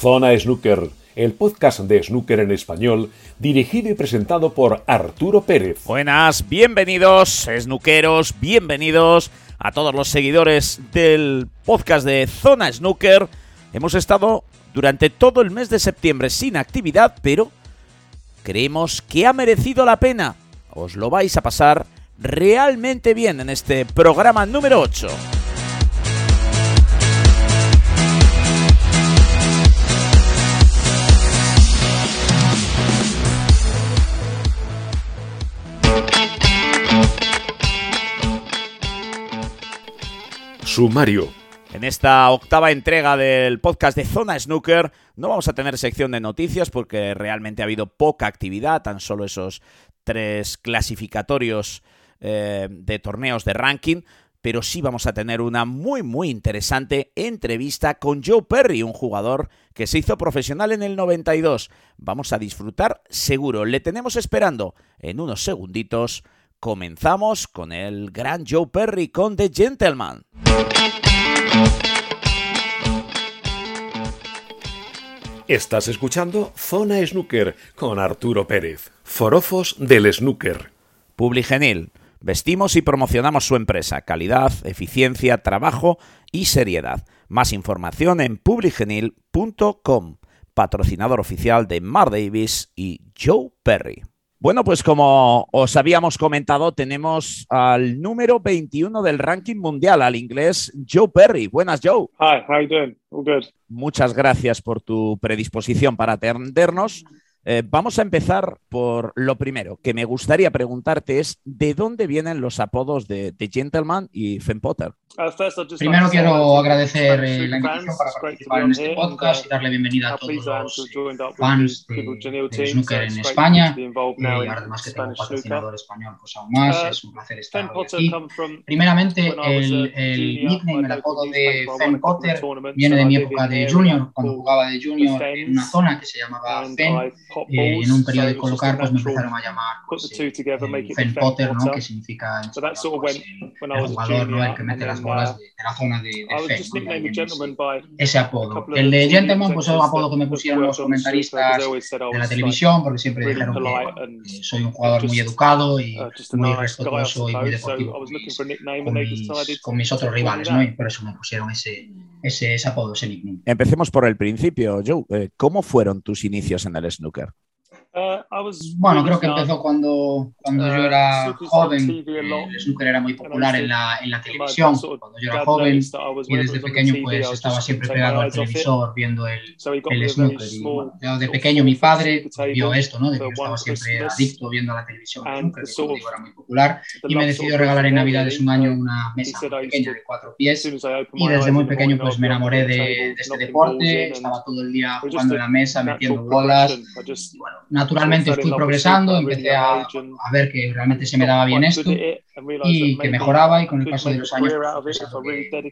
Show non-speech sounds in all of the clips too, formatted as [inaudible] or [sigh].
Zona Snooker, el podcast de snooker en español, dirigido y presentado por Arturo Pérez. Buenas, bienvenidos, snookeros, bienvenidos a todos los seguidores del podcast de Zona Snooker. Hemos estado durante todo el mes de septiembre sin actividad, pero creemos que ha merecido la pena. Os lo vais a pasar realmente bien en este programa número 8. Sumario. En esta octava entrega del podcast de Zona Snooker no vamos a tener sección de noticias porque realmente ha habido poca actividad, tan solo esos tres clasificatorios eh, de torneos de ranking, pero sí vamos a tener una muy muy interesante entrevista con Joe Perry, un jugador que se hizo profesional en el 92. Vamos a disfrutar seguro, le tenemos esperando en unos segunditos. Comenzamos con el gran Joe Perry con The Gentleman. Estás escuchando Zona Snooker con Arturo Pérez, forofos del snooker. Publigenil. Vestimos y promocionamos su empresa. Calidad, eficiencia, trabajo y seriedad. Más información en publigenil.com. Patrocinador oficial de Mar Davis y Joe Perry. Bueno, pues como os habíamos comentado, tenemos al número 21 del ranking mundial, al inglés Joe Perry. Buenas, Joe. Hi, how you doing? All good. Muchas gracias por tu predisposición para atendernos. Eh, vamos a empezar por lo primero, que me gustaría preguntarte es ¿de dónde vienen los apodos de, de Gentleman y Fen Potter? Primero quiero agradecer eh, la invitación para participar en este podcast y darle bienvenida a todos los fans de, snooker en España y además que tengo snooker. patrocinador español pues aún más, Uh, es un placer estar hoy aquí. Primeramente, el, el nickname, el apodo de of Potter viene de mi época de junior, cuando jugaba de junior en una zona que se llamaba pop eh, en un periodo de colocar pues me empezaron a llamar pues, the two eh, together, el make it the Fen Fen Potter, ¿no? Que significa en So that's sort español of pues, when, el, el jugador, ¿no? el que mete las bolas uh, de, de la zona de, de ese, ese apodo. El de Gentleman pues es un apodo que me pusieron los comentaristas de la televisión porque siempre dijeron que, que soy un jugador muy educado y uh, muy respetuoso y muy deportivo con looking mis, con con otros rivales. ¿no? Y por eso me pusieron ese, ese, ese apodo, ese nickname. Empecemos por el principio, Joe. Eh, ¿Cómo fueron tus inicios en el snooker? Uh, I was Bueno, creo que empezó cuando, cuando yo Uh, era joven. Lot. El snooker era muy popular en la, en la televisión. Cuando yo era joven y desde pequeño pues estaba siempre pegado al televisor viendo el, el snooker. Y bueno, yo de pequeño mi padre vio esto, ¿no? De que yo estaba siempre adicto viendo la televisión el snooker, que como digo era muy popular. Y me decidió regalar en Navidades un año una mesa pequeña de cuatro pies. Y desde muy pequeño pues me enamoré de, de este deporte, estaba todo el día jugando en la mesa, metiendo bolas. Y bueno, naturalmente fui progresando, empecé a, a ver que realmente se me daba bien esto realised y que mejoraba y con el paso de los años pues,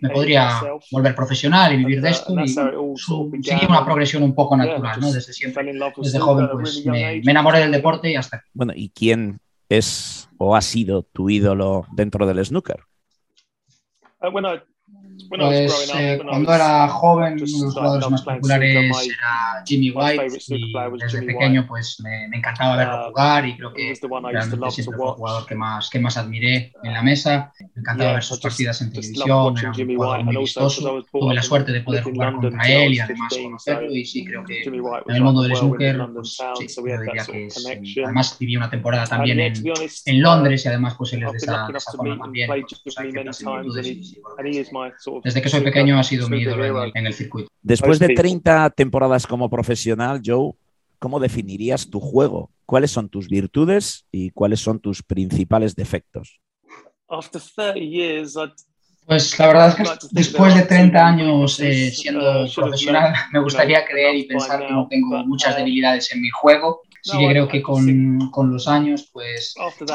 me podría volver profesional y vivir de uh, esto y bueno, seguí una progresión un poco natural, ¿no? Desde siempre, desde joven pues me, enamoré del deporte y hasta aquí. Bueno, ¿y quién es o ha sido tu ídolo dentro del snooker? Uh, I was Pues eh, when I cuando was era joven, uno de los jugadores más populares era Jimmy my White y desde pequeño pues me, me encantaba verlo Uh, jugar y creo que realmente siempre fue el jugador que más, que más admiré en la mesa. Me encantaba ver sus partidas en televisión, era un jugador muy vistoso. Tuve la in suerte de poder jugar contra él y además 15, so conocerlo y sí creo que en el mundo del snooker pues sí, yo diría que es, eh, además viví una temporada también en, en uh, Londres y además pues él es de esa, de esa and también, pues hay ciertas similitudes y sí, desde que soy pequeño ha sido mi ídolo en el, en el circuito. Después de people. 30 temporadas como profesional, Joe, ¿cómo definirías tu juego? ¿Cuáles son tus virtudes y cuáles son tus principales defectos? After 30 years, I'd Pues la verdad es que después de are too 30 many años eh, siendo Uh, profesional, [laughs] me gustaría creer y pensar que no tengo muchas uh, debilidades en mi juego. Sí que creo que con, con, los años, pues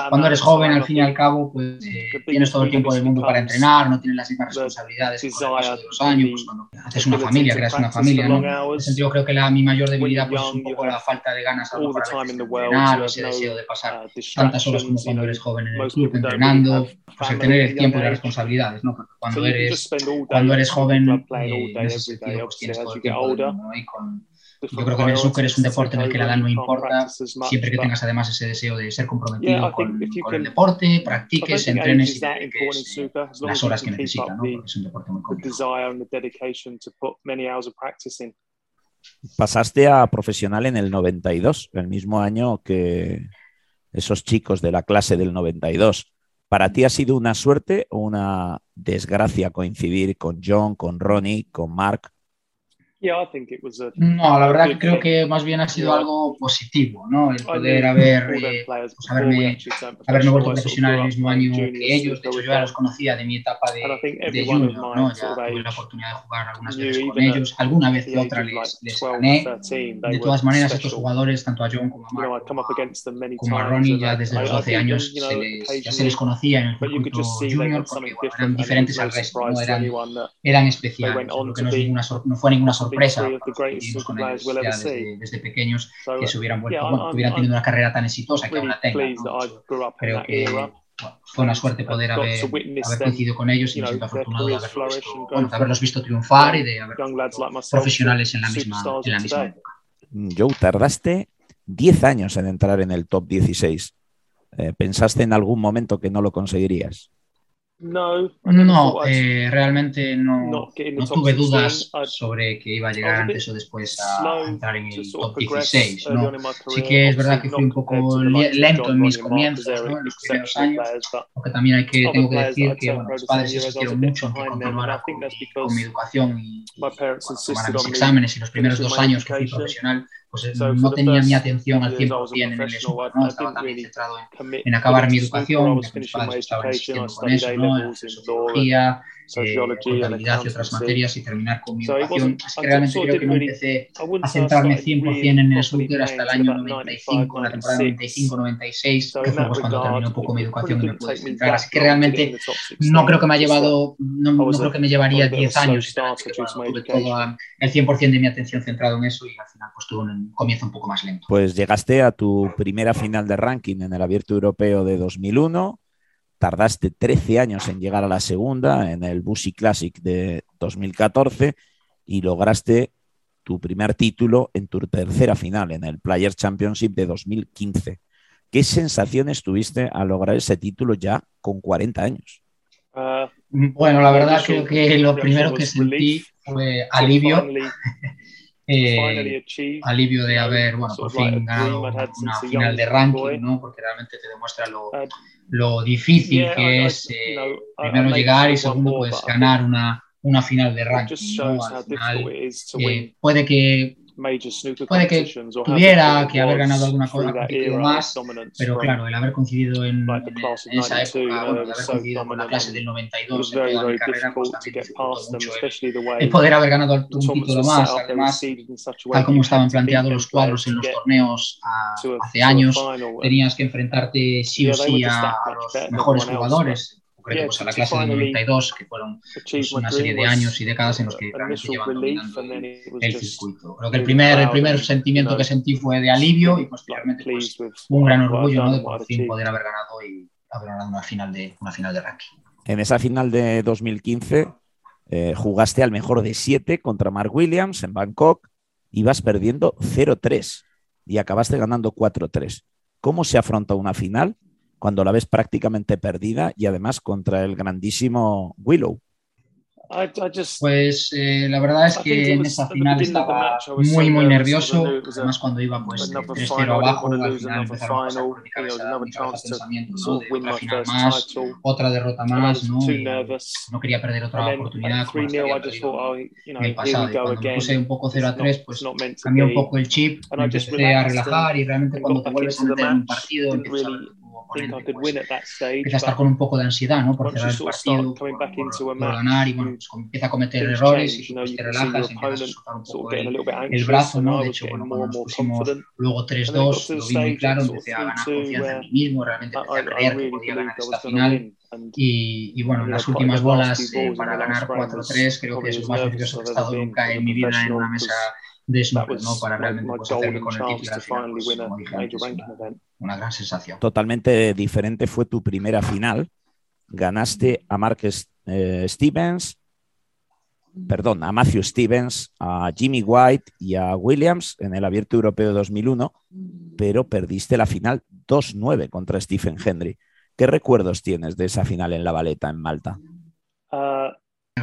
cuando eres joven, al fin y al cabo, pues eh, tienes todo el tiempo del mundo para entrenar, no tienes las mismas responsabilidades con el paso de los años, pues cuando haces una familia, creas una familia, ¿no? En ese sentido creo que la, mi mayor debilidad pues, es un poco la falta de ganas a lo mejor a entrenar o ese deseo de pasar uh, tantas horas como cuando eres joven en el club entrenando, pues el tener el tiempo y las responsabilidades, ¿no? Porque cuando eres, cuando eres joven, eh, en ese sentido, pues tienes todo el tiempo del mundo, ¿no? Y con, yo creo que el snooker es un deporte en el que la edad no importa, siempre que tengas además ese deseo de ser comprometido con, con el deporte, practiques, entrenes y dediques eh, las horas que necesitas, ¿no? porque es un deporte muy complicado. Pasaste a profesional en el 92, el mismo año que esos chicos de la clase del 92. ¿Para ti ha sido una suerte o una desgracia coincidir con John, con Ronnie, con Mark no, la verdad creo que más bien ha sido algo positivo, ¿no? El poder haber, eh, pues haberme, haberme vuelto profesional el mismo año que ellos. De hecho, yo ya los conocía de mi etapa de, de junior, ¿no? Ya tuve la oportunidad de jugar algunas veces con ellos. Alguna vez que otra les, les gané. De todas maneras, estos jugadores, tanto a John como a Mark como a Ronnie, ya desde los 12 años se les, ya se les conocía en el circuito junior porque bueno, eran diferentes al resto, ¿no? Eran, eran especiales. Lo que no, ninguna, no fue ninguna sorpresa sorpresa con ellos ya desde, desde, pequeños que se hubieran vuelto, bueno, que hubieran tenido una carrera tan exitosa que aún la tengan. ¿no? Creo que bueno, fue una suerte poder haber, haber coincidido con ellos y me siento afortunado de haberlos visto, bueno, de haberlos visto triunfar y de haber profesionales en la misma, en la misma época. Joe, tardaste 10 años en entrar en el top 16. Eh, ¿Pensaste en algún momento que no lo conseguirías? No, no eh, realmente no, no tuve dudas sobre que iba a llegar antes o después a entrar en el top 16. ¿no? Sí que es verdad que fui un poco lento en mis comienzos, ¿no? en los primeros años, porque también hay que, tengo que decir que bueno, mis padres insistieron mucho en que continuara con, con mi educación y, y bueno, tomara mis exámenes y los primeros dos años que fui profesional pues eh, no tenía mi atención al 100% en el snooker, ¿no? Estaba también centrado en, en acabar mi educación, mis padres estaban insistiendo con eso, ¿no? En sociología, eh, contabilidad y otras materias y terminar con mi educación. Así que realmente creo que no empecé a centrarme 100% en el snooker hasta el año 95, la temporada 95-96, que fue pues cuando terminó un poco mi educación y me pude centrar. Así que realmente no creo que me ha llevado, no, no creo que me llevaría 10 años, tuve todo el 100% de mi atención centrado en eso y al final pues tuve un comienzo un poco más lento. Pues llegaste a tu primera final de ranking en el Abierto Europeo de 2001 tardaste 13 años en llegar a la segunda en el Busy Classic de 2014 y lograste tu primer título en tu tercera final en el Players Championship de 2015. ¿Qué sensaciones tuviste al lograr ese título ya con 40 años? Uh, bueno, la verdad creo que lo primero que sentí fue alivio. [laughs] eh, alivio de haber, bueno, por fin ganado una final de ranking, ¿no? Porque realmente te demuestra lo, lo difícil que es eh, primero llegar y segundo pues ganar una, una final de ranking. ¿no? Al final, eh, puede que puede que tuviera que haber ganado alguna cosa más, pero claro, el haber coincidido en, en, esa época, bueno, el haber coincidido con la clase del 92 en toda mi carrera, pues también mucho el, poder haber ganado un título más, además, tal como estaban planteados los cuadros en los torneos hace años, tenías que enfrentarte sí o sí a, a los mejores jugadores concreto pues, a la clase del 92, que fueron pues, una serie de años y décadas en los que realmente llevan dominando el, circuito. Creo que el primer, el primer sentimiento que sentí fue de alivio y posteriormente pues, un gran orgullo ¿no? de por fin poder haber ganado y haber ganado una final de, una final de ranking. En esa final de 2015 eh, jugaste al mejor de siete contra Mark Williams en Bangkok, ibas perdiendo 0-3 y acabaste ganando 4-3. ¿Cómo se afronta una final cuando la ves prácticamente perdida y además contra el grandísimo Willow. Pues eh, la verdad es que en esa final estaba muy muy nervioso, además cuando iba pues 3-0 abajo, al final empezaron a pasar por mi cabeza muchos pensamientos, ¿no? de otra final más, otra derrota más, ¿no? Y no quería perder otra oportunidad como había perdido en el pasado. Y cuando me puse un poco 0 3, pues cambié un poco el chip, me empecé a relajar y realmente cuando te vuelves a meter en un partido empiezas a pues, empieza a estar con un poco de ansiedad, ¿no? Por cerrar el partido, por, por, ganar y bueno, pues empieza a cometer errores y después te relajas, empiezas a soltar un poco el, el brazo, ¿no? De hecho, bueno, cuando nos pusimos luego 3-2, lo vi muy claro, empecé a ganar confianza en mí mismo, realmente empecé a creer que podía ganar esta final. Y, y, bueno, las últimas bolas eh, para ganar 4-3 creo que es lo más precioso que he estado nunca en mi vida en una mesa de snooker, ¿no? Para realmente pues, hacerme con el título al final, pues, como dije antes, una, una gran sensación. Totalmente diferente fue tu primera final. Ganaste a Marcus eh, Stevens, perdón, a Matthew Stevens, a Jimmy White y a Williams en el Abierto Europeo de 2001, pero perdiste la final 2-9 contra Stephen Hendry. ¿Qué recuerdos tienes de esa final en la Valeta, en Malta? Uh,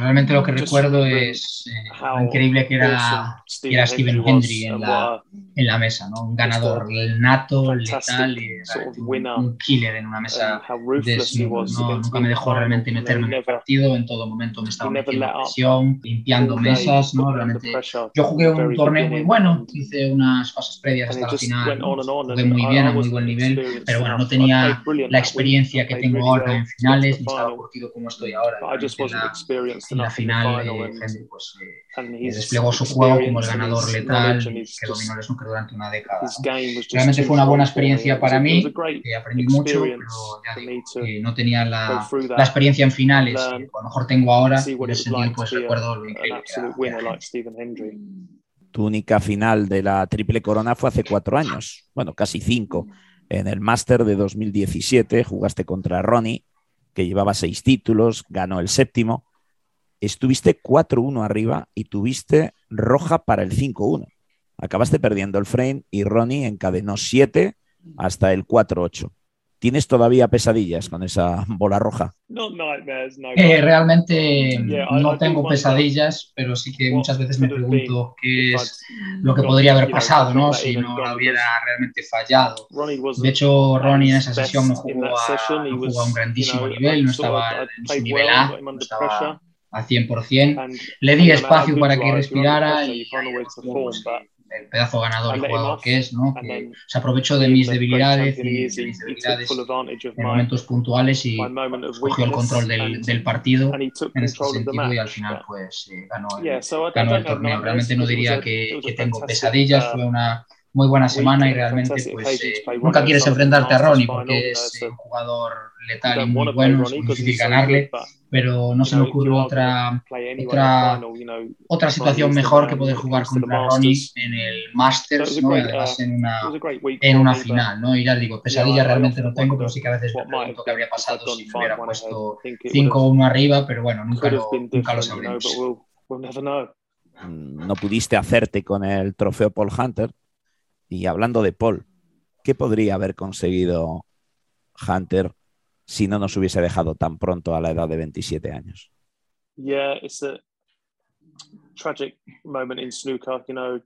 Realmente lo que recuerdo es eh, lo increíble que era, que era Stephen Hendry en la, en la mesa, ¿no? Un ganador nato, letal y un, killer en una mesa de ¿no? Nunca me dejó realmente meterme en el partido, en todo momento me estaba metiendo presión, limpiando mesas, ¿no? Realmente yo jugué un torneo muy bueno, hice unas fases previas hasta la final, jugué muy bien, a muy buen nivel, pero bueno, no tenía la experiencia que tengo ahora en finales, ni estaba curtido como estoy ahora la final eh, Henry pues, eh, desplegó su juego como el ganador letal que dominó el snooker durante una década. Realmente fue una buena experiencia para mí, eh, aprendí mucho, pero ya digo, no tenía la, la, experiencia en finales que a lo mejor tengo ahora, en ese sentido pues recuerdo lo increíble que Tu única final de la triple corona fue hace cuatro años, bueno, casi cinco. En el Master de 2017 jugaste contra Ronnie, que llevaba seis títulos, ganó el séptimo estuviste 4-1 arriba y tuviste roja para el 5-1. Acabaste perdiendo el frame y Ronnie encadenó 7 hasta el 4-8. ¿Tienes todavía pesadillas con esa bola roja? Eh, realmente no tengo pesadillas, pero sí que muchas veces me pregunto qué es lo que podría haber pasado, ¿no? Si no hubiera realmente fallado. De hecho, Ronnie en esa sesión no jugó a, no jugó a un grandísimo nivel, no estaba en su nivel A, no estaba al 100%. Le di espacio para que respirara y el pedazo ganador y jugador que es, ¿no? que se aprovechó de mis debilidades y de mis debilidades en momentos puntuales y cogió el control del, del partido en este sentido y al final pues eh, ganó, el, ganó el torneo. Realmente no diría que, que tengo pesadillas, fue una muy buena semana y realmente pues eh, nunca quieres enfrentarte a Ronnie porque es un jugador letal y muy bueno, es muy difícil ganarle, pero no se me ocurre otra, otra, otra situación mejor que poder jugar contra Ronnie en el Masters, ¿no? además en una, en una final, ¿no? Y ya digo, pesadilla realmente no tengo, pero sí que a veces me pregunto qué habría pasado si me hubiera puesto 5-1 arriba, pero bueno, nunca lo, nunca lo sabremos. No pudiste hacerte con el trofeo Paul Hunter, y hablando de Paul, ¿qué podría haber conseguido Hunter si no nos hubiese dejado tan pronto a la edad de 27 años? Yeah, it's a tragic moment in snooker, you know.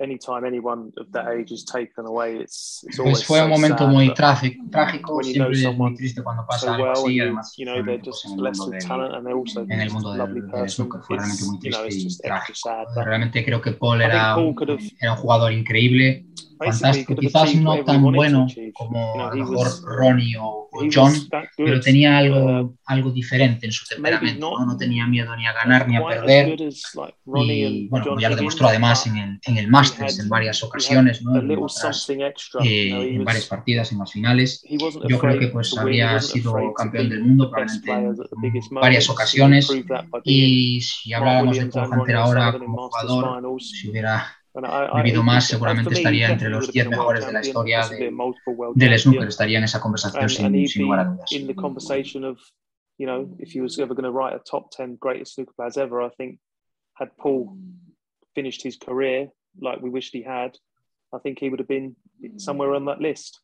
Anytime anyone of that age is taken away, it's, it's pues fue un momento muy trágico, trágico, siempre es muy triste cuando pasa so algo así, además you know, they're just blessed with talent and they're also en el mundo del, del snooker fue realmente muy triste y trágico. Realmente creo que Paul era, era un jugador increíble, fantástico, quizás no tan bueno como a lo mejor Ronnie o, John, pero tenía algo, algo diferente en su temperamento, ¿no? no tenía miedo ni a ganar ni a perder y bueno, ya lo demostró además en el, en el Masters en varias ocasiones, ¿no? en, eh, en varias partidas, en las finales. Yo creo que pues habría sido campeón del mundo probablemente en varias ocasiones y si habláramos de Paul Hunter ahora como jugador, si hubiera vivido más, seguramente estaría entre los 10 mejores de la historia de, del snooker, estaría en esa conversación sin, sin lugar a dudas. You know, if he was ever going to write a top 10 greatest snooker players ever, I think had Paul finished his career like we wished he had, I think he would have been somewhere on that list.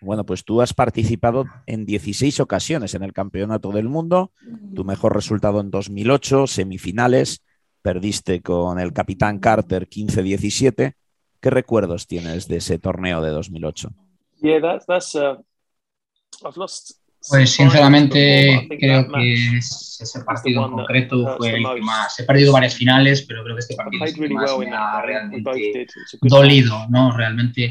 Bueno, pues tú has participado en 16 ocasiones en el Campeonato del Mundo, tu mejor resultado en 2008, semifinales, perdiste con el capitán Carter 15-17. ¿Qué recuerdos tienes de ese torneo de 2008? pues sinceramente creo que ese partido en concreto fue el que más... He perdido varias finales, pero creo que este partido es el que más me ha realmente dolido, ¿no? Realmente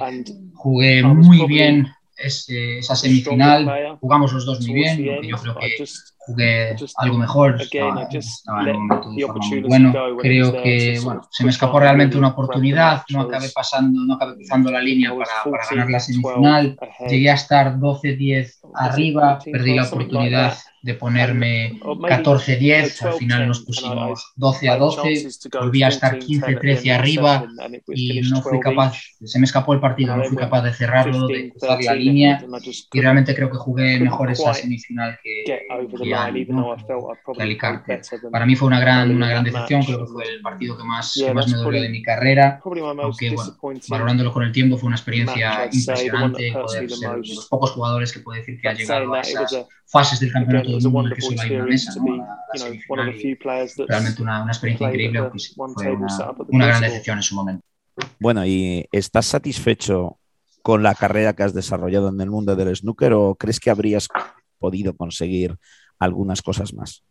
jugué muy bien esa semifinal jugamos los dos muy bien, yo creo que jugué algo mejor, estaba, en un momento de forma muy bueno. Creo que bueno, se me escapó realmente una oportunidad, no acabé pasando, no acabé cruzando la línea para, para ganar la semifinal. Llegué a estar 12-10 arriba, perdí la oportunidad de ponerme 14-10, al final nos pusimos 12 a 12, volví a estar 15-13 arriba y no fui capaz, se me escapó el partido, no fui capaz de cerrarlo, de cruzar la línea y realmente creo que jugué mejor esa semifinal que, que, Alicante. Para mí fue una gran, una gran decepción, creo que fue el partido que más, que más me dolió de mi carrera, aunque bueno, valorándolo con el tiempo fue una experiencia impresionante, poder ser de los pocos jugadores que puede decir que ha llegado a esas fases del campeonato del mundo en que solo hay una mesa, ¿no? realmente una, una, experiencia increíble, pues, fue una, una gran decepción en su momento. Bueno, ¿y estás satisfecho con la carrera que has desarrollado en el mundo del snooker o crees que habrías podido conseguir algunas cosas más?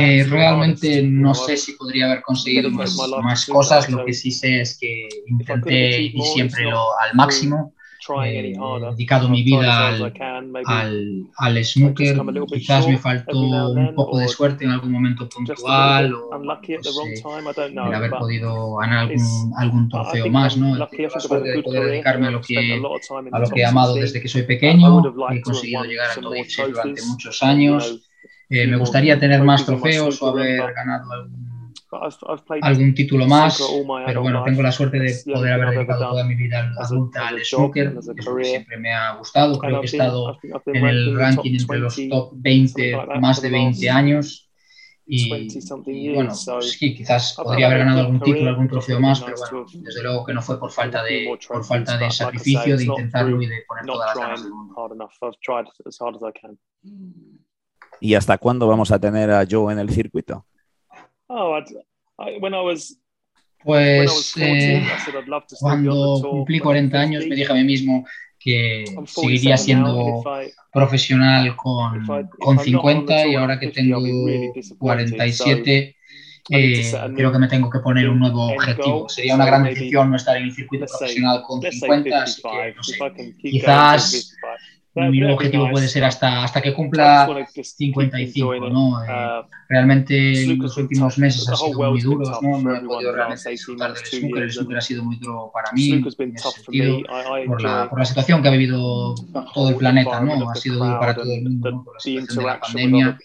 Eh, realmente no sé si podría haber conseguido más, más cosas, lo que sí sé es que intenté y siempre lo al máximo eh, dedicado mi vida al, al, al snooker. Quizás me faltó un poco de suerte en algún momento puntual o el haber podido ganar algún, algún trofeo más. ¿no? la suerte de poder dedicarme a lo, que, a lo que he amado desde que soy pequeño. He conseguido llegar a todo durante muchos años. Eh, me gustaría tener más trofeos o haber ganado algún algún título más, pero bueno, tengo la suerte de poder haber dedicado toda mi vida adulta al snooker, que siempre me ha gustado, creo que he estado en el ranking entre los top 20 más de 20 años. Y, bueno, pues sí, quizás podría haber ganado algún título, algún trofeo más, pero bueno, desde luego que no fue por falta de, por falta de sacrificio, de intentarlo y de poner todas las ganas del mundo. ¿Y hasta cuándo vamos a tener a Joe en el circuito? Oh, pues eh, cuando cumplí 40 años me dije a mí mismo que seguiría siendo profesional con, con 50 y ahora que tengo 47 eh, creo que me tengo que poner un nuevo objetivo. Sería una gran decisión no estar en el circuito profesional con 50, así que no sé, quizás mi nuevo objetivo puede ser hasta, hasta que cumpla 55, ¿no? Eh, uh, realmente en los últimos meses han sido muy duros, ¿no? No he podido realmente disfrutar del snooker, el snooker ha sido muy duro para mí, en ese sentido, por la, por la situación que ha vivido todo el planeta, ¿no? Ha sido duro para todo el mundo, ¿no? Por la situación de la pandemia,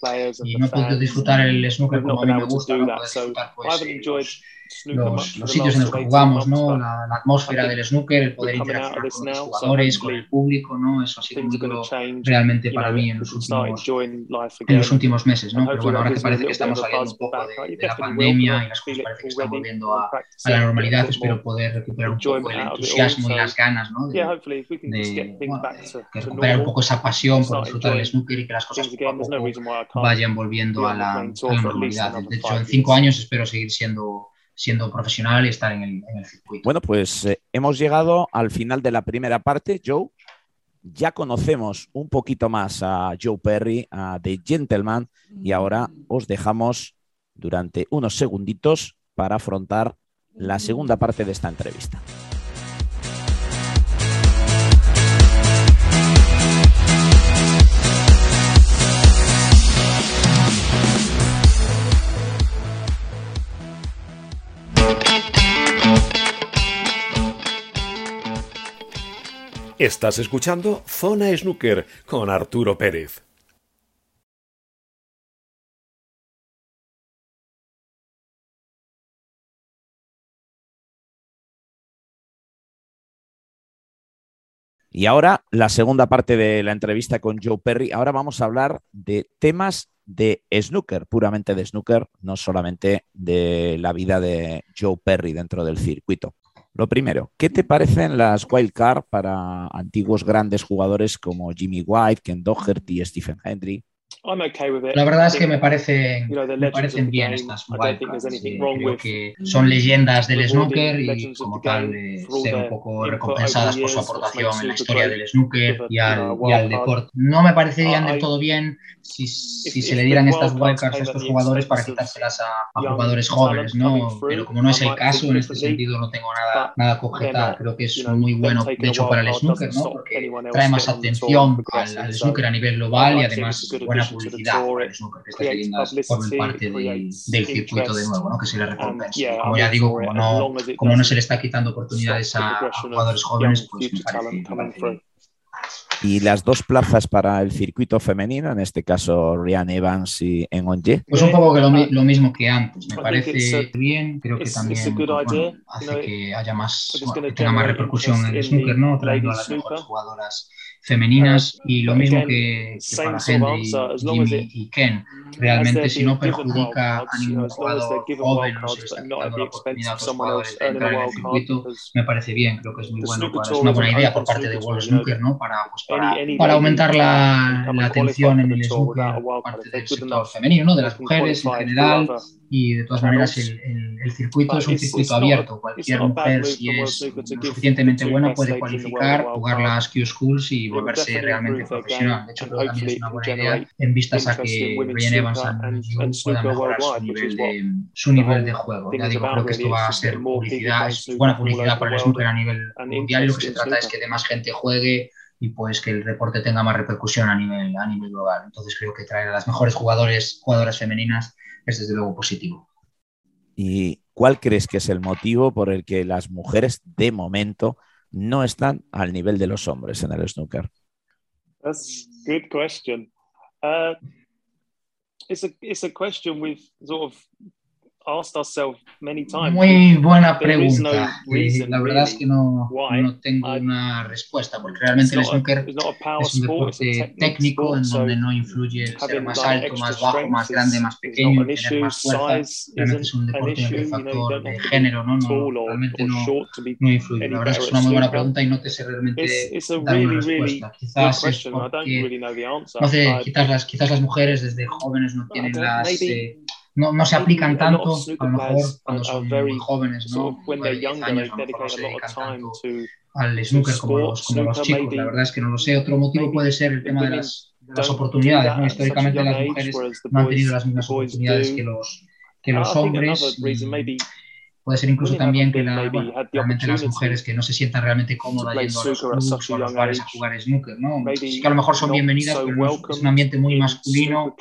y no he podido disfrutar el snooker como a mí me gusta, ¿no? Disfrutar, pues, eh, los, los, sitios en los que jugamos, ¿no? La, la, atmósfera del snooker, el poder interaccionar con los jugadores, con el público, ¿no? Eso ha sido muy duro realmente para mí en los últimos, en los últimos meses, ¿no? Pero bueno, ahora que parece que estamos saliendo un poco de, de la pandemia y las cosas parece que están volviendo a, a, la normalidad, espero poder recuperar un poco el entusiasmo y las ganas, ¿no? De, de, bueno, de recuperar un poco esa pasión por disfrutar del snooker y que las cosas poco a poco vayan volviendo a la, a la normalidad. De hecho, en cinco años espero seguir siendo siendo profesional y estar en el, en el circuito. Bueno, pues eh, hemos llegado al final de la primera parte, Joe. Ya conocemos un poquito más a Joe Perry, a The Gentleman, y ahora os dejamos durante unos segunditos para afrontar la segunda parte de esta entrevista. Estás escuchando Zona Snooker con Arturo Pérez. Y ahora la segunda parte de la entrevista con Joe Perry. Ahora vamos a hablar de temas de snooker, puramente de snooker, no solamente de la vida de Joe Perry dentro del circuito. Lo primero, ¿qué te parecen las wildcard para antiguos grandes jugadores como Jimmy White, Ken Doherty Stephen Hendry? La verdad es que me, parece, me parecen bien estas wildcards. creo que son leyendas del snooker y como tal de ser un poco recompensadas por su aportación en la historia del snooker y al, y al deporte. No me parecerían del todo bien si, si se le dieran estas wildcards a estos jugadores para quitárselas a, a, jugadores jóvenes, ¿no? Pero como no es el caso, en este sentido no tengo nada, nada que objetar. Creo que es muy bueno, de hecho, para el snooker, ¿no? Porque trae más atención al, al snooker a nivel global y además buena publicidad el snooker, que estas leyendas formen parte de, del circuito de nuevo, ¿no? Que se le recompensa. Como ya digo, como no, como no se le está quitando oportunidades a, a jugadores jóvenes, pues me parece, me parece. Y las dos plazas para el circuito femenino, en este caso Ryan Evans y Engonje. Pues un poco que lo, lo, mismo que antes. Me parece bien. Creo que también pues, bueno, hace que haya más, bueno, que tenga más repercusión en el snooker, ¿no? Trayendo a las mejores jugadoras femeninas y lo mismo que, que para Henry, Jimmy y Ken. Realmente si no perjudica a ningún jugador joven, no se está dando la oportunidad a otros jugadores de entrar en el circuito, me parece bien, creo que es muy bueno, para, es una buena idea por parte de World Snooker, ¿no? Para, pues para, para aumentar la, la, atención en el snooker por parte del sector femenino, ¿no? de las mujeres en general y de todas maneras el, el, el, circuito es un circuito abierto. Cualquier mujer, si es suficientemente buena, puede cualificar, jugar las Q-Schools y volverse realmente profesional. De hecho, creo que también es una buena idea en vistas a que Brian Evans y puedan mejorar su nivel, de, su nivel de juego. Ya digo, creo que esto va a ser publicidad, es buena publicidad para el snooker a nivel mundial y lo que se trata es que de más gente juegue y pues que el deporte tenga más repercusión a nivel, a nivel global. Entonces creo que traer a las mejores jugadores, jugadoras femeninas es desde luego positivo. ¿Y cuál crees que es el motivo por el que las mujeres de momento no están al nivel de los hombres en el snooker? That's a good question. Uh, it's a it's a question we've sort of Muy buena pregunta. la verdad es que no, no tengo una respuesta, porque realmente el snooker es un deporte técnico en donde no influye el ser más alto, más bajo, más grande, más pequeño, tener más fuerza. Realmente es un deporte en el factor de género ¿no? no realmente no, no influye. La verdad es que es una muy buena pregunta y no te sé realmente dar una respuesta. Quizás es porque, no sé, quizás las, quizás las mujeres desde jóvenes no tienen las... Eh, no, no se aplican tanto, a lo mejor cuando son muy jóvenes, ¿no? De 10 años, a lo mejor se dedican tanto al snooker como los, como los chicos. La verdad es que no lo sé. Otro motivo puede ser el tema de las, de las oportunidades. ¿no? Históricamente las mujeres no han tenido las mismas oportunidades que los, que los hombres. Y, Puede ser incluso también que la, bueno, realmente las mujeres que no se sientan realmente cómodas yendo a los clubs o a los bares a jugar snooker, ¿no? Sí que a lo mejor son bienvenidas, pero es un ambiente muy masculino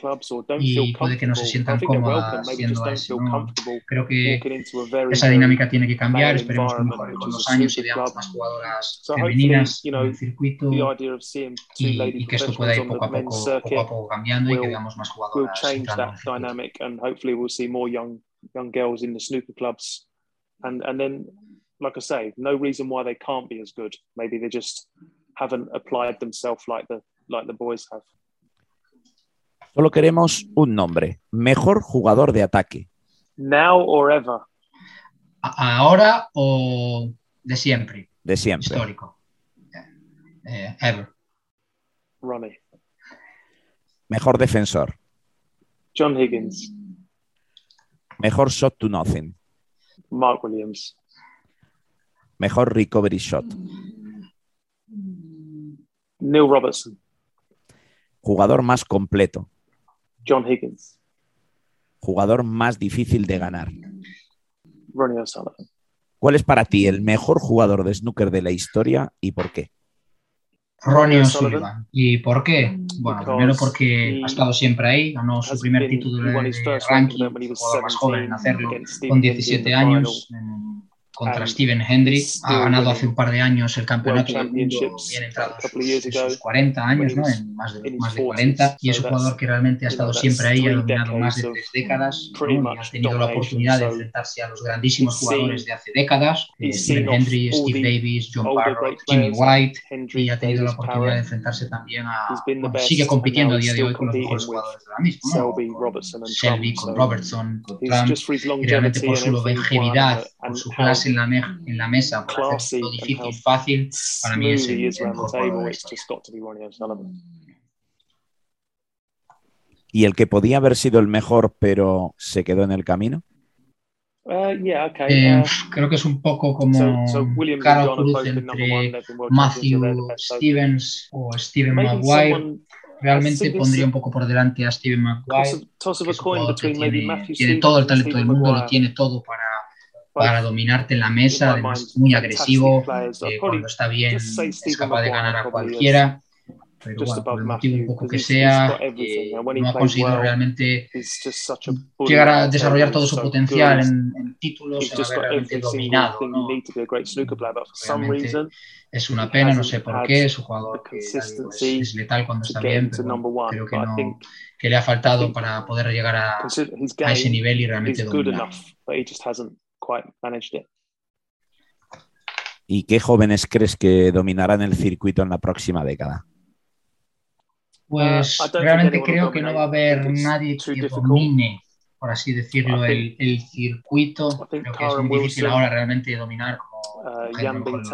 y puede que no se sientan cómodas yendo a eso, ¿no? Creo que esa dinámica tiene que cambiar, esperemos que mejore con los años y veamos más jugadoras femeninas en el circuito y, y, que esto pueda ir poco a poco, poco a poco cambiando y que veamos más jugadoras entrando en el circuito. Young girls in the snooker clubs and and then like I say, no reason why they can't be as good. Maybe they just haven't applied themselves like the like the boys have. Solo queremos un nombre. Mejor jugador de ataque. Now or ever. Ahora o de siempre. De siempre. Histórico. Eh, ever. Ronnie. Mejor defensor. John Higgins. Mejor shot to nothing. Mark Williams. Mejor recovery shot. Neil Robertson. Jugador más completo. John Higgins. Jugador más difícil de ganar. Ronnie O'Sullivan. ¿Cuál es para ti el mejor jugador de snooker de la historia y por qué? Ronnie O'Sullivan. ¿Y por qué? Bueno, primero porque ha estado siempre ahí, ganó su primer título de, de ranking, jugador más joven en hacerlo, con 17 años, contra Steven Hendry. Ha ganado hace un par de años el campeonato del mundo, bien entrado en sus, 40 años, ¿no? en más de, más de 40, y es un jugador que realmente ha estado siempre ahí, ha dominado más de tres décadas, ¿no? y ha tenido la oportunidad de enfrentarse a los grandísimos jugadores de hace décadas, eh, Steven Hendry, Steve Davis, John Parrott, Jimmy White, y ha tenido la oportunidad de enfrentarse también a... Bueno, sigue compitiendo a día de hoy con los mejores jugadores de la misma, ¿no? con Shelby, con Robertson, con Trump, y realmente por su longevidad, por su clase en la, me en la mesa para hacer todo difícil, fácil, para mí es el. ¿Y el que podía haber sido el mejor, pero se quedó en el camino? Uh, yeah, okay. eh, uh, creo que es un poco como so, so Carol Cruz entre Matthew Stevens o Steven Maguire. Realmente pondría un poco por delante a Steven Maguire. Tiene, tiene todo el talento del mundo, lo tiene todo para para dominarte en la mesa, además muy agresivo, eh, cuando está bien es capaz de ganar a cualquiera pero bueno, por el motivo un poco que sea, eh, no ha conseguido realmente llegar a desarrollar todo su potencial en, en títulos, en haber realmente dominado. ¿no? Realmente es una pena, no sé por qué, es un jugador que es, es, letal cuando está bien, pero creo que, no, que le ha faltado para poder llegar a, a ese nivel y realmente dominar. ¿Y qué jóvenes crees que dominarán el circuito en la próxima década? Pues uh, realmente creo que no va a haber nadie que domine, por así decirlo, el, el circuito. Creo que es muy difícil ahora realmente dominar como uh, en, los,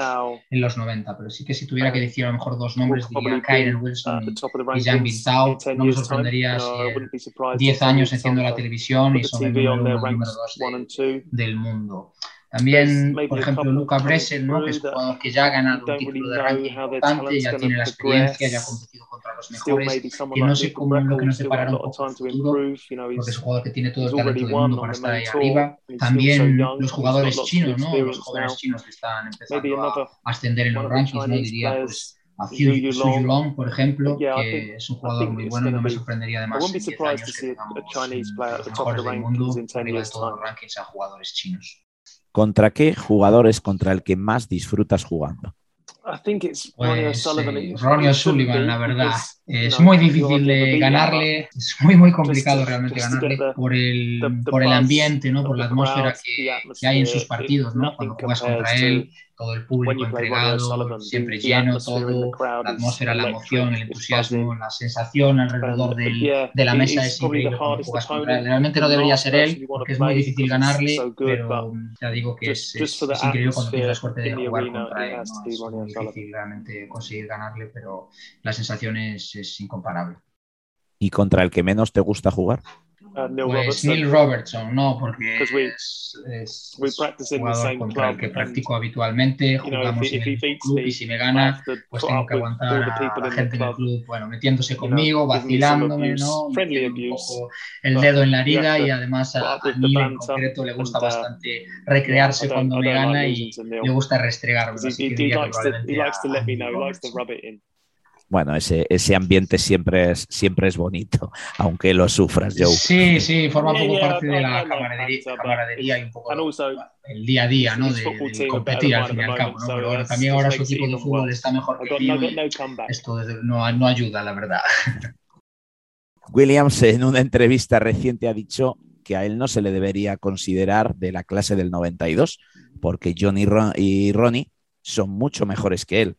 en, los, 90, pero sí que si tuviera que decir a lo mejor dos nombres, diría Kyren Wilson y, y Jan Bintao. No me sorprendería si 10 años enciendo la televisión y son el número uno, número dos de, del mundo. También, por ejemplo, Luca Bresel, ¿no? que es un jugador que ya ha ganado un título de ranking importante, ya tiene la experiencia, ya ha competido los mejores, y no sé cómo lo que nos deparará un poco el futuro, porque es un jugador que tiene todo el talento del mundo para estar ahí arriba. También los jugadores chinos, ¿no? los jóvenes chinos que están empezando a ascender en los rankings, ¿no? diría pues a Yu Long, por ejemplo, que es un jugador muy bueno, no me sorprendería además en 10 años que tengamos los mejores del mundo arriba de todos los rankings a jugadores chinos. ¿Contra qué jugador es contra el que más disfrutas jugando? Pues, Ronnie O'Sullivan, la verdad. Es muy difícil de ganarle, es muy, muy complicado realmente ganarle por el, por el ambiente, ¿no? por la atmósfera que, que hay en sus partidos, ¿no? cuando juegas contra él, todo el público entregado, siempre lleno, todo, la atmósfera, la emoción, el entusiasmo, la sensación alrededor del, de la mesa es increíble. Realmente no debería ser él, porque es muy difícil ganarle, pero ya digo que es, es, es increíble cuando tienes la suerte de jugar contra él. ¿no? Es muy difícil realmente conseguir ganarle, pero la sensación es, es incomparable. ¿Y contra el que menos te gusta jugar? Uh, Neil pues Robertson. Neil Robertson, no, porque es, es jugador contra el que practico habitualmente, jugamos en el club y si me gana, pues tengo que aguantar a la gente en el club, bueno, metiéndose conmigo, vacilándome, ¿no? un poco el dedo en la herida y además a, a Neil en concreto le gusta uh, bastante recrearse cuando me gana y le gusta restregarme, así que diría que probablemente bueno, ese, ese ambiente siempre es, siempre es bonito, [laughs] aunque lo sufras, Joe. Sí, sí, forma un poco parte de la camaradería, y un poco el día a día, ¿no? De, competir al fin y al cabo, ¿no? Pero bueno, también ahora su equipo de fútbol está mejor que el mío esto no, no ayuda, la verdad. [laughs] Williams en una entrevista reciente ha dicho que a él no se le debería considerar de la clase del 92, porque John y, Ron y Ronnie son mucho mejores que él.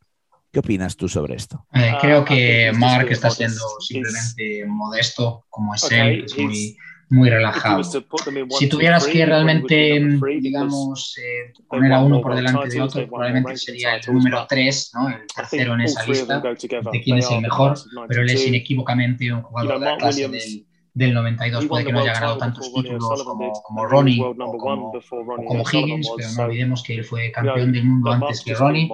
¿Qué opinas tú sobre esto? Eh, creo ah, que Mark está siendo simplemente modesto, como es él, es muy, muy relajado. Si tuvieras que realmente, digamos, eh, poner a uno por delante de otro, probablemente sería el número 3, ¿no? el tercero en esa lista, de quién es el mejor, pero él es inequívocamente un jugador de la clase del del 92. Puede que no haya ganado tantos títulos como, como Ronnie o como, o como Higgins, pero no olvidemos que él fue campeón del mundo antes que Ronnie.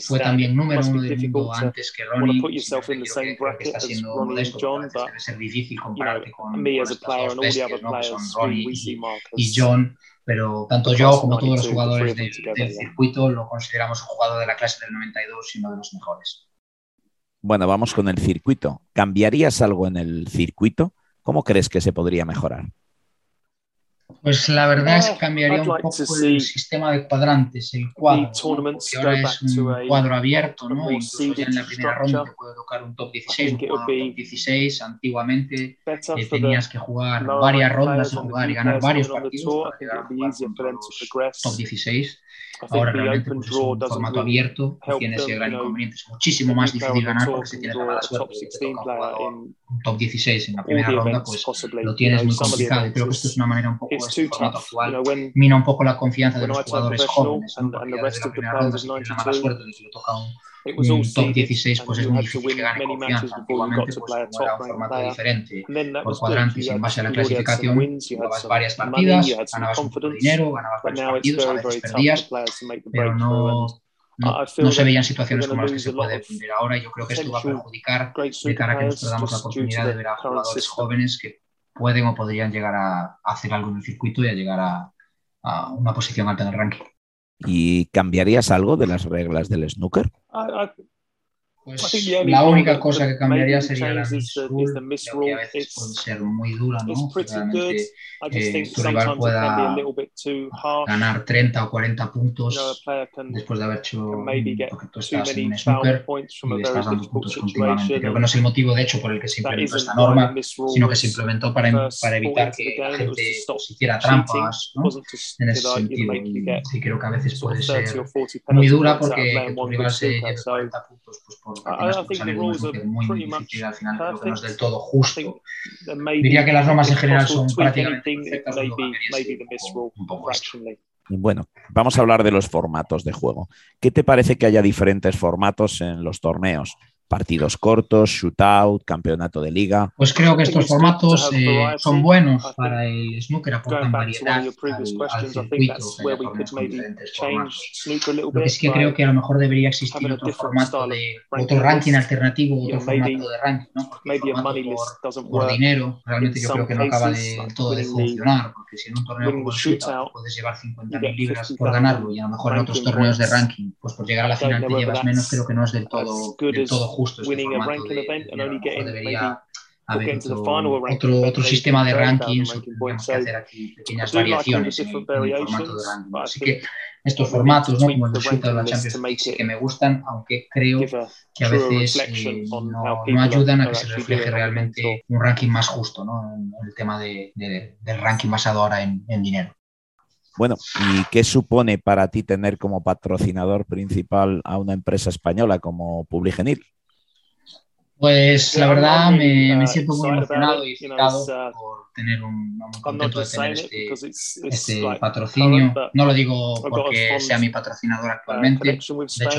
Fue también número uno del mundo antes que Ronnie. Creo que, está siendo modesto, debe ser difícil compararte con, con estos dos bestias, ¿no? que son Ronnie y, y John pero tanto yo como todos los jugadores del, del, circuito lo consideramos un jugador de la clase del 92 y uno de los mejores. Bueno, vamos con el circuito. ¿Cambiarías algo en el circuito? ¿Cómo crees que se podría mejorar? Pues la verdad es que cambiaría un poco el sistema de cuadrantes, el cuadro, que ahora es un cuadro abierto, ¿no? Incluso ya en la primera ronda te puede tocar un top 16, un top 16. Antiguamente eh, tenías que jugar varias rondas y jugar y ganar varios partidos para llegar a jugar top 16. Ahora realmente pues, es un formato abierto y tiene ese gran inconveniente. Es muchísimo más difícil ganar porque se tiene la mala suerte. Si te toca un jugador un top 16 en la primera ronda, pues lo tienes muy complicado. Y creo que esto es una manera un poco, este formato actual, mina un poco la confianza de los jugadores jóvenes, ¿no? porque ya desde la primera ronda si tienen la mala suerte de que le toca un un top 16 pues es muy difícil que gane confianza. Antiguamente, pues era un formato diferente por cuadrantes en base a la clasificación, jugabas varias partidas, ganabas un poco de dinero, ganabas varios partidos, a veces perdías, pero no, no, no, se veían situaciones como las que se puede ver ahora. Yo creo que esto va a perjudicar de cara a que nosotros damos la oportunidad de ver a jugadores jóvenes que pueden o podrían llegar a, hacer algo en el circuito y a llegar a, a una posición alta en el ranking. ¿Y cambiarías algo de las reglas del snooker? Pues la única cosa que cambiaría sería la miss rule, que a veces puede ser muy dura, ¿no? Realmente eh, tu rival pueda ganar 30 o 40 puntos después de haber hecho porque tú estás en un snooker y le estás dando puntos continuamente. Creo que no es el motivo, de hecho, por el que se implementó esta norma, sino que se implementó para, para evitar que la gente pues, hiciera trampas, ¿no? En ese sentido. Y, creo que a veces puede ser muy dura porque tu rival se lleve 40 puntos pues, por muy difícil al final, creo que no es del todo justo. Diría que las normas en general son prácticamente perfectas, un poco, Bueno, vamos a hablar de los formatos de juego. ¿Qué te parece que haya diferentes formatos en los torneos? Partidos cortos, shootout, campeonato de liga. Pues creo que estos formatos eh, son buenos para el snooker, aportan variedad al, al circuito, Lo que sí que creo que a lo mejor debería existir otro formato de otro ranking alternativo, otro formato de ranking, ¿no? Por, dinero realmente yo creo que no acaba de todo de funcionar, porque si en un torneo como el shootout puedes llevar 50.000 libras por ganarlo y a lo mejor en otros torneos de ranking, pues por llegar a la final te llevas menos, creo que no es del todo, del todo justo este formato de, de, debería haber otro, otro, otro, sistema de rankings que hacer aquí pequeñas variaciones en el, en el, formato de ranking. Así que estos formatos, ¿no? como el de Shooter o la Champions League, sí que me gustan, aunque creo que a veces eh, no, no, ayudan a que se refleje realmente un ranking más justo, ¿no? En el tema de, de, del ranking basado ahora en, en dinero. Bueno, ¿y qué supone para ti tener como patrocinador principal a una empresa española como Publigenil? Pues la verdad me, me, siento muy emocionado y excitado por tener un, muy contento de tener este, este patrocinio. No lo digo porque sea mi patrocinador actualmente. De hecho,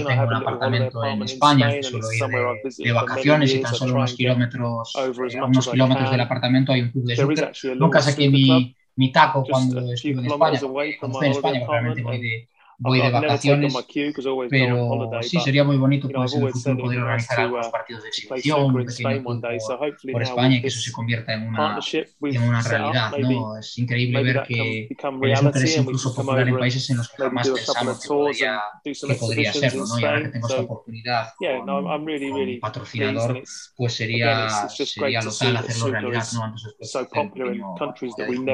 tengo un apartamento en España que suelo ir de, de, vacaciones y tan solo unos kilómetros, unos kilómetros del apartamento hay un club de snooker. Nunca saqué mi, mi taco cuando estuve en España. Cuando estoy en España, realmente voy de voy de vacaciones, pero sí sería muy bonito pues, en el futuro poder organizar algunos uh, partidos de exhibición, un pequeño por, por España y que eso se convierta en una, en una realidad. ¿no? Es increíble ver que el snooker es incluso popular en países en los que jamás pensamos que podría, que podría serlo, ¿no? y ahora que tengo esta oportunidad con, un patrocinador, pues sería, sería local hacerlo realidad, ¿no? hacer un pequeño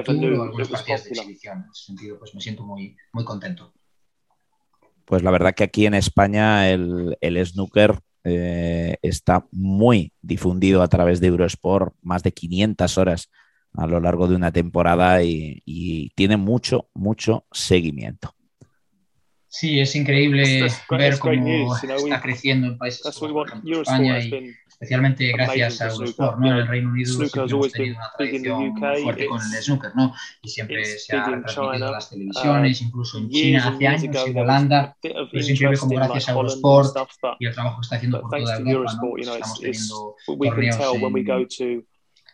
futuro, algunas partidas de exhibición. En ese sentido, pues me siento muy, muy contento. Pues la verdad que aquí en España el, snooker eh, está muy difundido a través de Eurosport, más de 500 horas a lo largo de una temporada y, tiene mucho, mucho seguimiento. Sí, es increíble ver cómo está creciendo en países como España y especialmente gracias a Eurosport, ¿no? En el Reino Unido siempre hemos tenido una tradición fuerte con el snooker, ¿no? Y siempre se ha transmitido en las televisiones, uh, incluso en China hace años, en Holanda. Pero es increíble como gracias a Eurosport y el trabajo que está haciendo por toda Europa, ¿no? Pues estamos teniendo torneos en,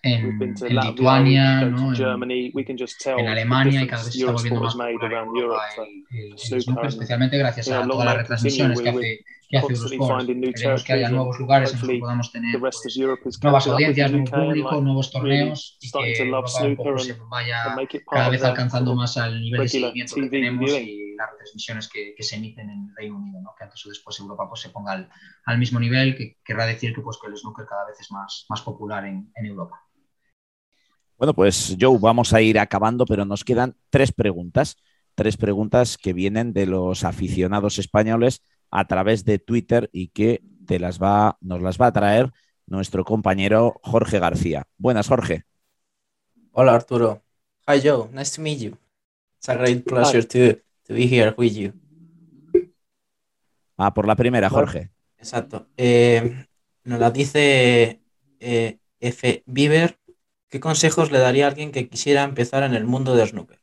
en, en Lituania, ¿no? en, en, Alemania y cada vez se está volviendo más popular en Europa el, el, el snooker, especialmente gracias a todas las retransmisiones que hace que hace Eurosport. Queremos que haya nuevos lugares en los que podamos tener pues, nuevas audiencias, nuevo público, nuevos torneos y que Europa un poco se vaya cada vez alcanzando más al nivel de seguimiento que tenemos y las retransmisiones que, que, se emiten en el Reino Unido, ¿no? que antes o después Europa pues, se ponga al, al, mismo nivel, que querrá decir que, pues, que el snooker cada vez es más, más popular en, en Europa. Bueno, pues Joe, vamos a ir acabando, pero nos quedan tres preguntas. Tres preguntas que vienen de los aficionados españoles a través de Twitter y que te las va, nos las va a traer nuestro compañero Jorge García. Buenas, Jorge. Hola, Arturo. Hi, Joe. Nice to meet you. It's a great pleasure to, to be here with you. Ah, por la primera, Jorge. Exacto. Eh, nos la dice eh, F. Bieber. ¿Qué consejos le daría a alguien que quisiera empezar en el mundo de snooker?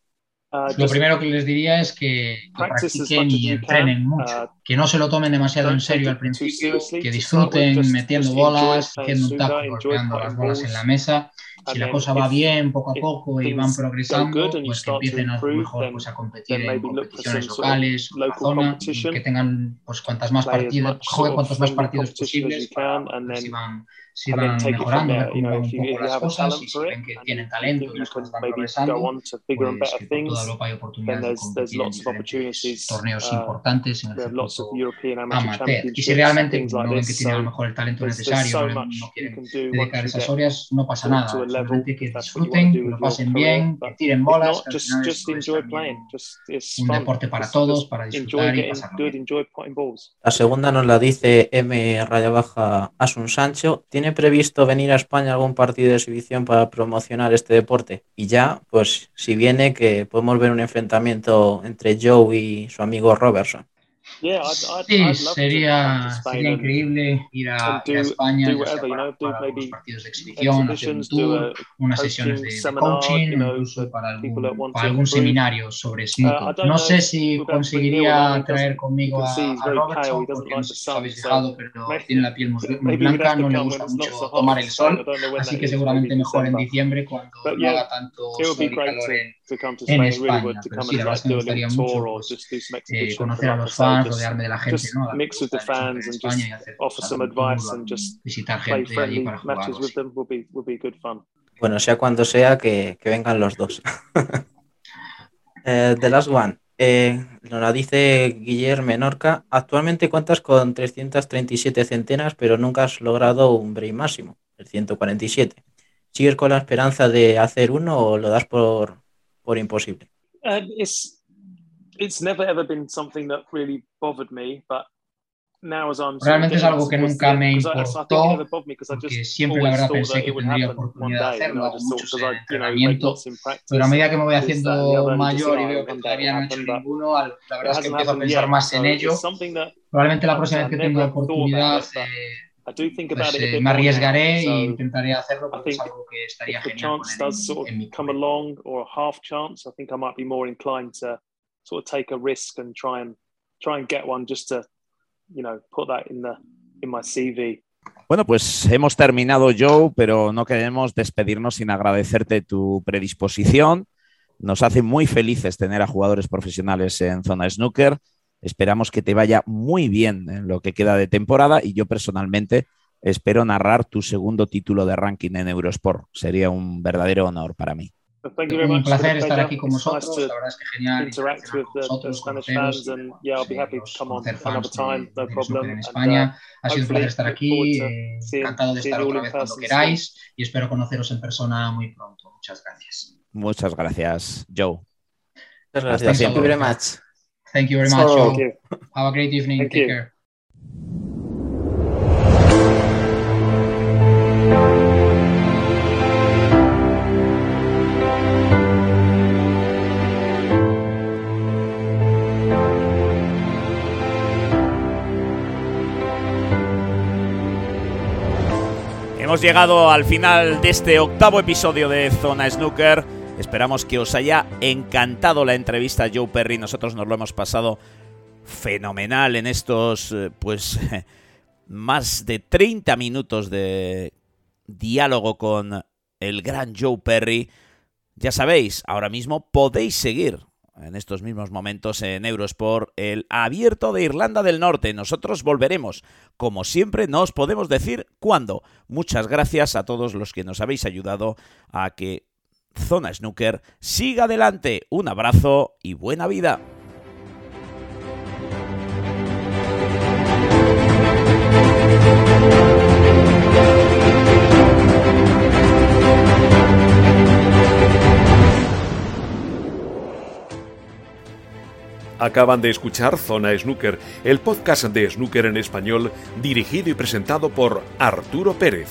Uh, lo primero que les diría es que, practiquen y entrenen mucho, uh, que no se lo tomen demasiado en serio al principio, que disfruten metiendo bolas, haciendo un taco, golpeando las bolas en la mesa. si la cosa va bien poco a poco y van progresando, pues que empiecen a lo mejor pues, a competir en competiciones locales o la zona y que tengan pues cuantas más partidos, jueguen cuantos más partidos posibles para ver si van si van mejorando, un poco las cosas y si ven que tienen talento y las cosas van progresando, pues que por toda Europa hay oportunidades de competir en diferentes torneos uh, importantes en el circuito amateur. Y si realmente no ven que tienen a lo mejor el talento necesario, no, no quieren dedicar esas horas, no pasa nada. Simplemente que disfruten, que lo pasen bien, que tiren bolas, que al final es un deporte para todos, para disfrutar y pasarlo bien. La segunda nos la dice M raya baja Asun Sancho. ¿Tiene previsto venir a España algún partido de exhibición para promocionar este deporte? Y ya, pues si viene, que podemos ver un enfrentamiento entre Joe y su amigo Robertson. Sí, sería, sería increíble ir a, ir a España para, para algunos partidos de exhibición, hacer un tour, unas sesiones de, de coaching, incluso para algún, para algún seminario sobre uh, snooker. No sé si conseguiría traer conmigo a, a Robertson, porque no sé si os habéis fijado, pero tiene la piel muy, blanca, no le gusta mucho tomar el sol, así que seguramente mejor en diciembre cuando no haga tanto sol y calor en, en España. Pero sí, la verdad es que me gustaría mucho pues, eh, conocer a los fans, rodearme de la gente, ¿no? Mix with the fans and just offer some advice and just visitar gente allí para jugar. With them would be, would be good fun. Bueno, sea cuando sea, que, que vengan los dos. [laughs] eh, the last one. Eh, nos la dice Guillermo Menorca. Actualmente cuentas con 337 centenas, pero nunca has logrado un break máximo, el 147. ¿Sigues con la esperanza de hacer uno o lo das por, por imposible? Uh, it's, it's never ever been something that really bothered me, but now as I'm Realmente es algo que nunca me importó, porque siempre la verdad pensé que tendría oportunidad de hacerlo, hago muchos entrenamientos, pero a medida que me voy haciendo mayor y veo que todavía no he hecho ninguno, la verdad es que empiezo a pensar más en ello. Probablemente la próxima vez que tenga oportunidad pues, eh, me arriesgaré e intentaré hacerlo porque es algo que estaría genial en, en mi sort of take a risk and try and try and get one just to, you know, put that in the in my CV. Bueno, pues hemos terminado, Joe, pero no queremos despedirnos sin agradecerte tu predisposición. Nos hace muy felices tener a jugadores profesionales en zona snooker. Esperamos que te vaya muy bien en lo que queda de temporada y yo personalmente espero narrar tu segundo título de ranking en Eurosport. Sería un verdadero honor para mí. Un placer estar aquí con vosotros. La verdad es que genial interactuar con vosotros, conoceros, conocer fans de, de en España. Ha sido un placer estar aquí. Eh, encantado de estar otra vez cuando queráis y espero conoceros en persona muy pronto. Muchas gracias. Muchas gracias, Joe. Muchas gracias. Thank you very much. Thank you very much, Joe. Have a great evening. Take care. Hemos llegado al final de este octavo episodio de Zona Snooker. Esperamos que os haya encantado la entrevista a Joe Perry. Nosotros nos lo hemos pasado fenomenal en estos, eh, pues, [laughs] más de 30 minutos de diálogo con el gran Joe Perry. Ya sabéis, ahora mismo podéis seguir en estos mismos momentos en Eurosport el abierto de Irlanda del Norte. Nosotros volveremos. Como siempre, no os podemos decir cuándo. Muchas gracias a todos los que nos habéis ayudado a que Zona Snooker siga adelante. Un abrazo y buena vida. Acaban de escuchar Zona Snooker, el podcast de Snooker en español, dirigido y presentado por Arturo Pérez.